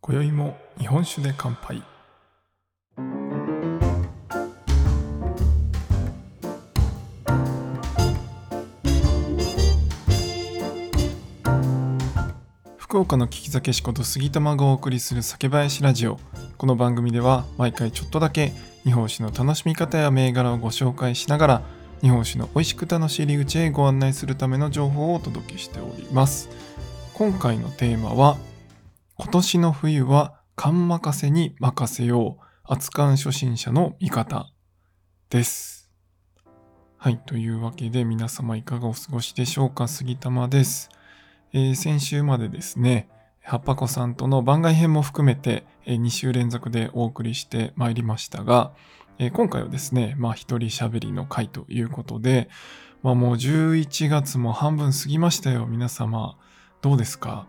今宵も日本酒で乾杯。福岡の聞き酒師こと杉玉がお送りする酒林ラジオ。この番組では毎回ちょっとだけ日本酒の楽しみ方や銘柄をご紹介しながら日本酒の美味しく楽しい入り口へご案内するための情報をお届けしております。今回のテーマは今年の冬は勘任せに任せよう。熱燗初心者の味方です。はいというわけで皆様いかがお過ごしでしょうか。杉玉です。えー先週までですね、はっぱこさんとの番外編も含めて、え2週連続でお送りしてまいりましたが、えー今回はですね、まあ一人喋りの回ということで、まあもう11月も半分過ぎましたよ、皆様。どうですか？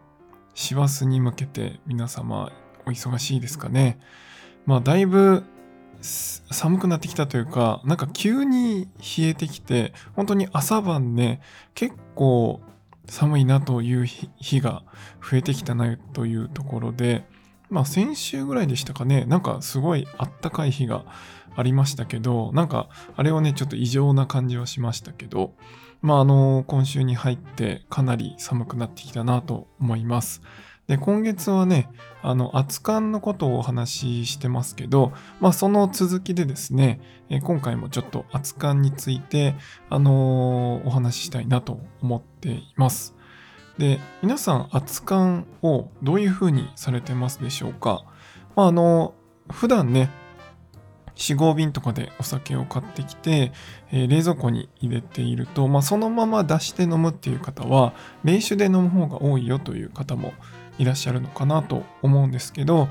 師走に向けて皆様お忙しいですかね？まあだいぶ寒くなってきたというか、なんか急に冷えてきて、本当に朝晩ね、結構寒いなという日が増えてきたなというところで、まあ先週ぐらいでしたかね、なんかすごいあったかい日がありましたけど、なんかあれはね、ちょっと異常な感じはしましたけど、まああの、今週に入ってかなり寒くなってきたなと思います。で、今月はね、あの、熱燗のことをお話ししてますけど、まあその続きでですね、えー今回もちょっと熱燗について、あのーお話ししたいなと思っています。で、皆さん、熱燗をどういう風にされてますでしょうか？まあ、あの、普段ね、4、5瓶とかでお酒を買ってきて、えー冷蔵庫に入れていると、まあ、そのまま出して飲むっていう方は、冷酒で飲む方が多いよという方もいらっしゃるのかなと思うんですけど、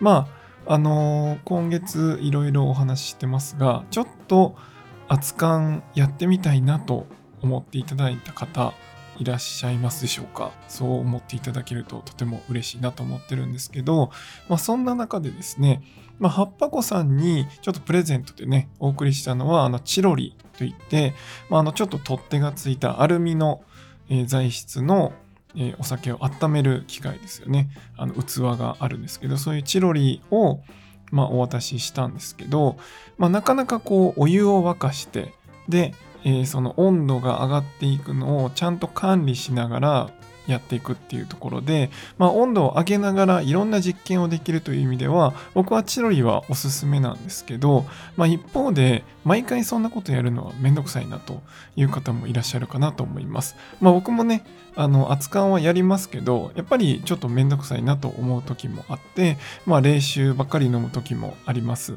まあ、あのー今月いろいろお話ししてますが、ちょっと熱燗やってみたいなと思っていただいた方いらっしゃいますでしょうか？そう思っていただけるととても嬉しいなと思ってるんですけど、まあ、そんな中でですね、まあ、はっぱこさんにちょっとプレゼントでねお送りしたのはあのチロリといって、まあ、あのちょっと取っ手がついたアルミの、材質のお酒を温める機械ですよね。あの器があるんですけど、そういうチロリを、まあ、お渡ししたんですけど、まあ、なかなかこうお湯を沸かして、で、えーその温度が上がっていくのをちゃんと管理しながらやっていくっていうところで、まあ、温度を上げながらいろんな実験をできるという意味では僕はチロリはおすすめなんですけど、まあ、一方で毎回そんなことやるのはめんどくさいなという方もいらっしゃるかなと思います。まあ、僕もねあの熱燗はやりますけどやっぱりちょっとめんどくさいなと思う時もあって、まあ、冷酒ばっかり飲む時もあります。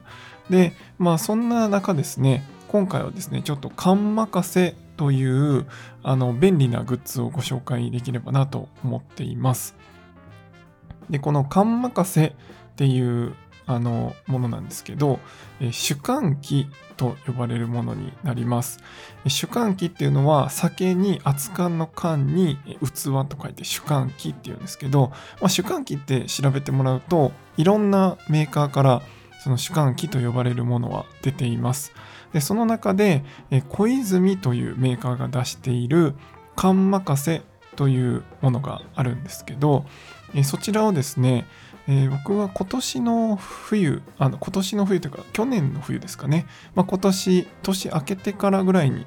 でまあそんな中ですね今回はですねちょっと缶任せというあの便利なグッズをご紹介できればなと思っています。でこの缶任せっていうあのものなんですけど、え主観機と呼ばれるものになります。主観機っていうのは酒に熱燗の缶に器と書いて主観機っていうんですけど、まあ、主観機って調べてもらうといろんなメーカーからその主観機と呼ばれるものは出ています。でその中でえ小泉というメーカーが出している缶任せというものがあるんですけどえそちらをですねえ僕は今年の冬あの今年の冬というか去年の冬ですかね、まあ、今年年明けてからぐらいに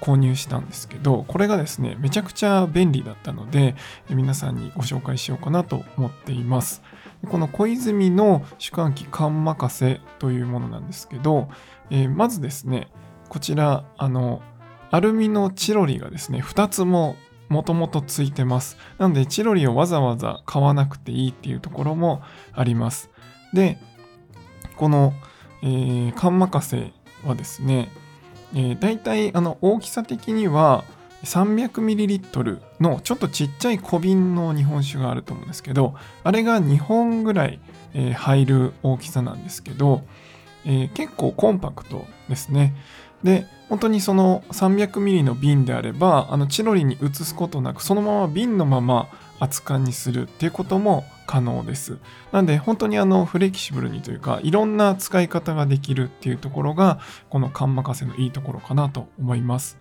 購入したんですけどこれがですねめちゃくちゃ便利だったので皆さんにご紹介しようかなと思っています。この小泉の主観機缶任せというものなんですけど、えーまずですねこちらあのアルミのチロリがですね2つももともとついてます。なので、チロリをわざわざ買わなくていいっていうところもあります。で、この、えー、缶任せはですね、えー、大体あの大きさ的には 300ml のちょっとちっちゃい小瓶の日本酒があると思うんですけど、あれが2本ぐらい、入る大きさなんですけど、えー結構コンパクトですね。で、本当にその 300ml の瓶であれば、あのチロリに移すことなく、そのまま瓶のまま熱燗にするっていうことも可能です。なんで本当にあのフレキシブルにというかいろんな使い方ができるっていうところがこの缶任せのいいところかなと思います。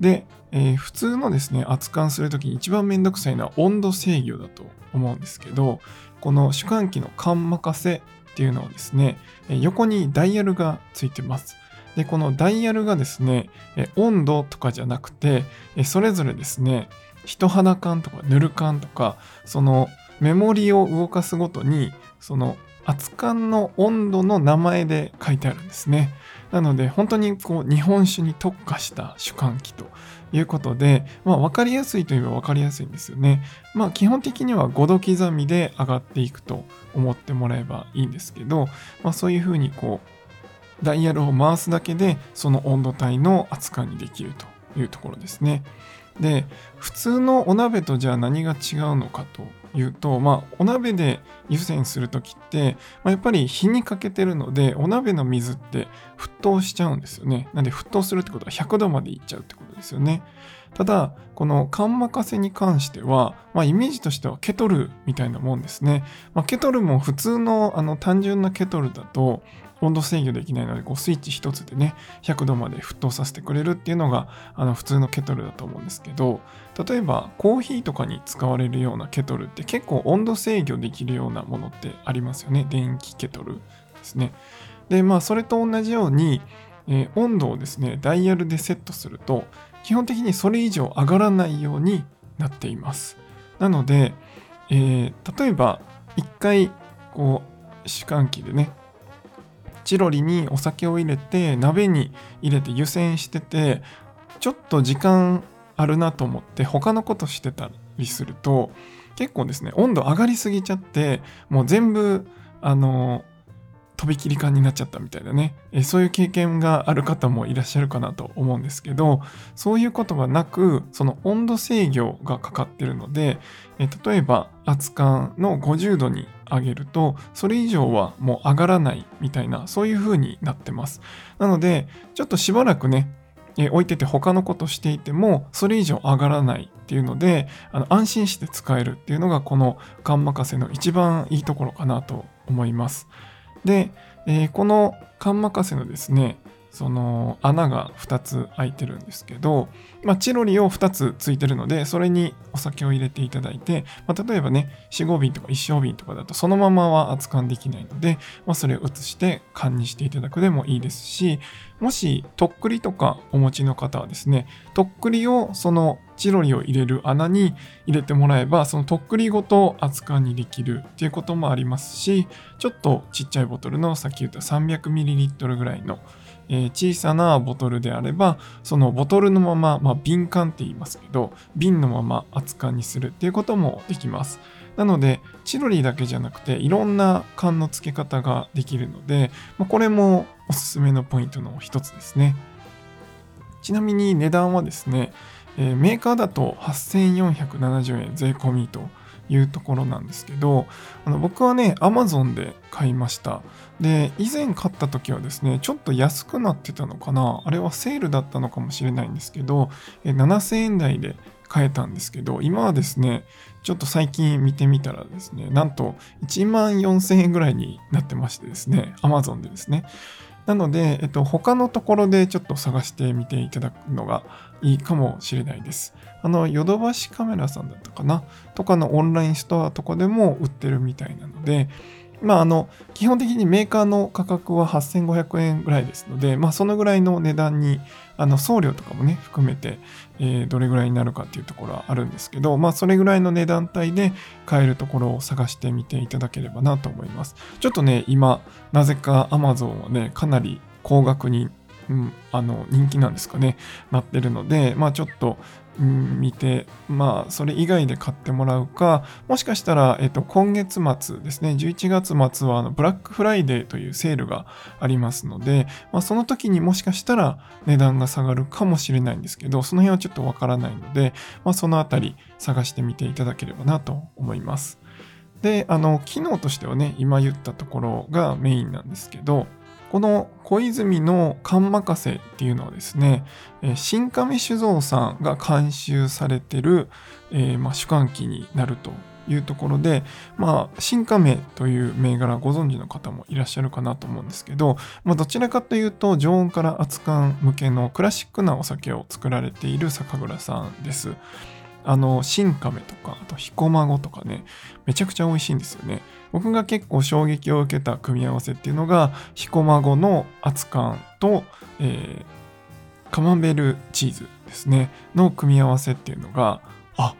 で、えー、普通のですね、熱燗するときに一番めんどくさいのは温度制御だと思うんですけど、この主観機の缶任せっていうのはですね、横にダイヤルがついてます。で、このダイヤルがですね、温度とかじゃなくて、それぞれですね、人肌感とかぬる感とか、そのメモリを動かすごとに、その熱燗の温度の名前で書いてあるんですね。なので本当にこう日本酒に特化した主観器ということで、まあ、分かりやすいといえば分かりやすいんですよね。まあ基本的には5度刻みで上がっていくと思ってもらえばいいんですけど、まあ、そういうふうにこうダイヤルを回すだけでその温度帯の扱いにできるというところですね。で普通のお鍋とじゃあ何が違うのかというと、まあ、お鍋で湯煎する時って、まあ、やっぱり火にかけてるのでお鍋の水って沸騰しちゃうんですよね。なんで沸騰するってことは100度までいっちゃうってことですよね。ただこの缶任せに関しては、まあ、イメージとしてはケトルみたいなもんですね、まあ、ケトルも普通のあの単純なケトルだと温度制御できないのでこうスイッチ一つでね100度まで沸騰させてくれるっていうのがあの普通のケトルだと思うんですけど例えばコーヒーとかに使われるようなケトルって結構温度制御できるようなものってありますよね。電気ケトルですね。でまあそれと同じように、えー、温度をですねダイヤルでセットすると基本的にそれ以上上がらないようになっています。なので、えー、例えば一回こう主観機でねチロリにお酒を入れて鍋に入れて湯煎しててちょっと時間あるなと思って他のことしてたりすると結構ですね温度上がりすぎちゃってもう全部あのとびきり感になっちゃったみたいなね、えそういう経験がある方もいらっしゃるかなと思うんですけどそういうことがなくその温度制御がかかってるので、え例えば熱燗の50度に上げるとそれ以上はもう上がらないみたいなそういう風になってますなのでちょっとしばらくねえ置いてて他のことしていてもそれ以上上がらないっていうのであの安心して使えるっていうのがこのガン任せの一番いいところかなと思います。で、えー、このカンマカセのですね、その穴が2つ開いてるんですけど、まあ、チロリを2つついてるのでそれにお酒を入れていただいて、まあ、例えばね4合瓶とか1升瓶とかだとそのままは熱燗できないので、まあ、それを移して缶にしていただくでもいいですしもしとっくりとかお持ちの方はですねとっくりをそのチロリを入れる穴に入れてもらえばそのとっくりごと熱燗にできるっていうこともありますしちょっとちっちゃいボトルのさっき言った 300ml ぐらいのえー、小さなボトルであればそのボトルのまま、まあ、瓶缶って言いますけど瓶のまま熱燗にするっていうこともできます。なのでチロリだけじゃなくていろんな缶の付け方ができるので、まあ、これもおすすめのポイントの一つですね。ちなみに値段はですね、えー、メーカーだと8470円税込みというところなんですけどあの僕はね Amazon で買いました。で以前買った時はですねちょっと安くなってたのかな。あれはセールだったのかもしれないんですけどえ7000円台で買えたんですけど今はですねちょっと最近見てみたらですねなんと1万4000円ぐらいになってましてですね Amazon でですね。なので、えっと、他のところでちょっと探してみていただくのがいいかもしれないです。あの、ヨドバシカメラさんだったかな？とかのオンラインストアとかでも売ってるみたいなので、まあ、あの、基本的にメーカーの価格は8500円ぐらいですので、まあ、そのぐらいの値段に、あの、送料とかもね、含めて、えー、どれぐらいになるかっていうところはあるんですけど、まあ、それぐらいの値段帯で買えるところを探してみていただければなと思います。ちょっとね、今、なぜか Amazon はね、かなり高額にうん、あの人気なんですかねなってるのでまあちょっと、見てまあそれ以外で買ってもらうかもしかしたら、えっと、今月末ですね11月末はあのブラックフライデーというセールがありますので、まあ、その時にもしかしたら値段が下がるかもしれないんですけどその辺はちょっとわからないので、まあ、そのあたり探してみていただければなと思います。であの機能としてはね今言ったところがメインなんですけどこの小泉の勘任せっていうのはですね、新亀酒造さんが監修されてる、えー、まあ、主観機になるというところで、まあ、新亀という銘柄ご存知の方もいらっしゃるかなと思うんですけど、まあ、どちらかというと常温から熱燗向けのクラシックなお酒を作られている酒蔵さんです。あの、新亀とか、あと、彦孫とかね、めちゃくちゃ美味しいんですよね。僕が結構衝撃を受けた組み合わせっていうのが、彦孫の熱燗と、えー、カマンベールチーズですね、の組み合わせっていうのが、あ、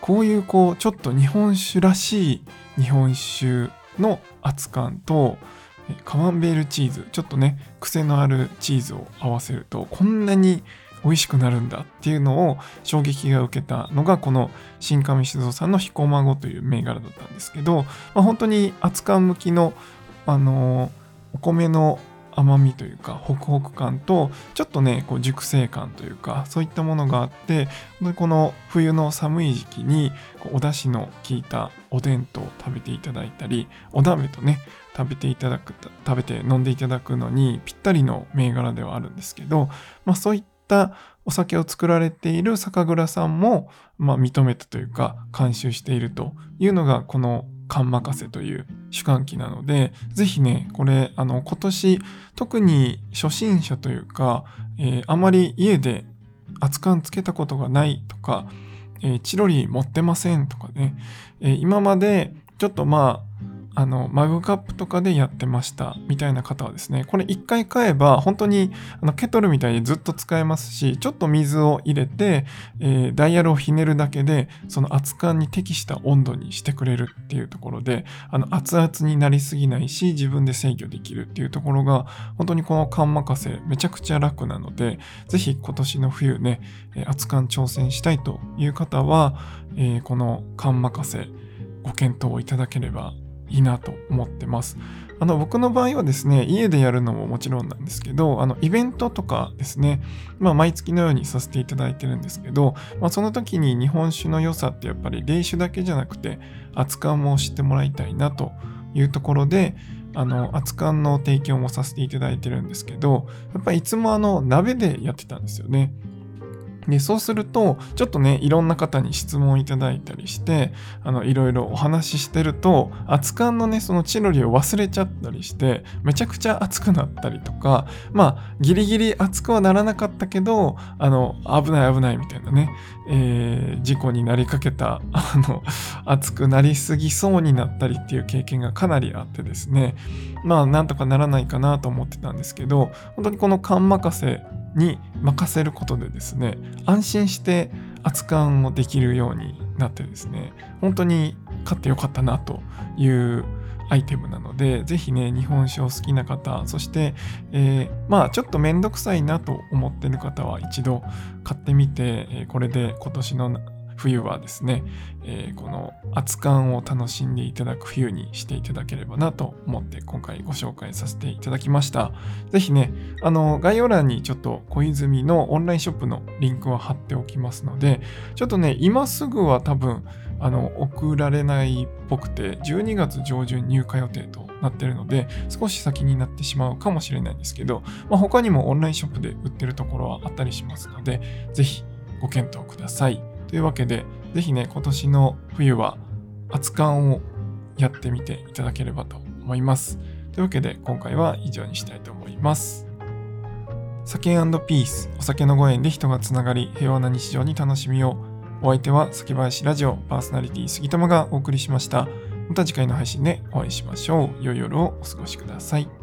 こういうこう、ちょっと日本酒らしい日本酒の熱燗と、カマンベールチーズ、ちょっとね、癖のあるチーズを合わせると、こんなに美味しくなるんだっていうのを衝撃が受けたのがこの新上酒造さんの彦孫という銘柄だったんですけど、まあ、本当に熱燗向きの、あのー、お米の甘みというかホクホク感とちょっとねこう熟成感というかそういったものがあってこの冬の寒い時期にお出汁の効いたおでんと食べていただいたりお鍋とね食べていただく食べて飲んでいただくのにぴったりの銘柄ではあるんですけど、まあ、そういったったお酒を作られている酒蔵さんも、まあ、認めたというか監修しているというのがこの缶任せという主観機なので、ぜひね、これ、あの、今年、特に初心者というか、えー、あまり家で熱燗つけたことがないとか、えー、チロリ持ってませんとかね、えー、今までちょっとまあ、あの、マグカップとかでやってましたみたいな方はですね、これ一回買えば本当にあのケトルみたいにずっと使えますし、ちょっと水を入れて、えー、ダイヤルをひねるだけで、その熱燗に適した温度にしてくれるっていうところで、あの、熱々になりすぎないし、自分で制御できるっていうところが、本当にこの缶任せめちゃくちゃ楽なので、ぜひ今年の冬ね、熱燗挑戦したいという方は、えー、この缶任せご検討いただければいいなと思ってます。あの僕の場合はですね、家でやるのももちろんなんですけど、あのイベントとかですね、まあ、毎月のようにさせていただいてるんですけど、まあ、その時に日本酒の良さってやっぱり冷酒だけじゃなくて、熱燗も知ってもらいたいなというところで、あの、熱燗の提供もさせていただいてるんですけど、やっぱりいつもあの鍋でやってたんですよね。で、そうすると、ちょっとね、いろんな方に質問いただいたりして、あの、いろいろお話ししてると、熱燗のね、そのチロリを忘れちゃったりして、めちゃくちゃ熱くなったりとか、まあ、ギリギリ熱くはならなかったけど、あの、危ない危ないみたいなね、えー、事故になりかけた、あの、熱くなりすぎそうになったりっていう経験がかなりあってですね、まあ、なんとかならないかなと思ってたんですけど、本当にこの勘任せに任せることでですね安心して扱うもできるようになってですね本当に買ってよかったなというアイテムなので、ぜひね、日本酒を好きな方、そして、えー、まあちょっとめんどくさいなと思ってる方は一度買ってみて、えこれで今年の冬はですね、えー、この熱燗を楽しんでいただく冬にしていただければなと思って今回ご紹介させていただきました。ぜひね、あの概要欄にちょっと小泉のオンラインショップのリンクを貼っておきますので、ちょっとね、今すぐは多分あの送られないっぽくて、12月上旬入荷予定となってるので、少し先になってしまうかもしれないんですけど、まあ、他にもオンラインショップで売ってるところはあったりしますので、ぜひご検討ください。というわけで、ぜひね、今年の冬は熱燗をやってみていただければと思います。というわけで、今回は以上にしたいと思います。酒ピース、お酒のご縁で人がつながり、平和な日常に楽しみを。お相手は酒林ラジオパーソナリティ杉玉がお送りしました。また次回の配信でお会いしましょう。良い夜をお過ごしください。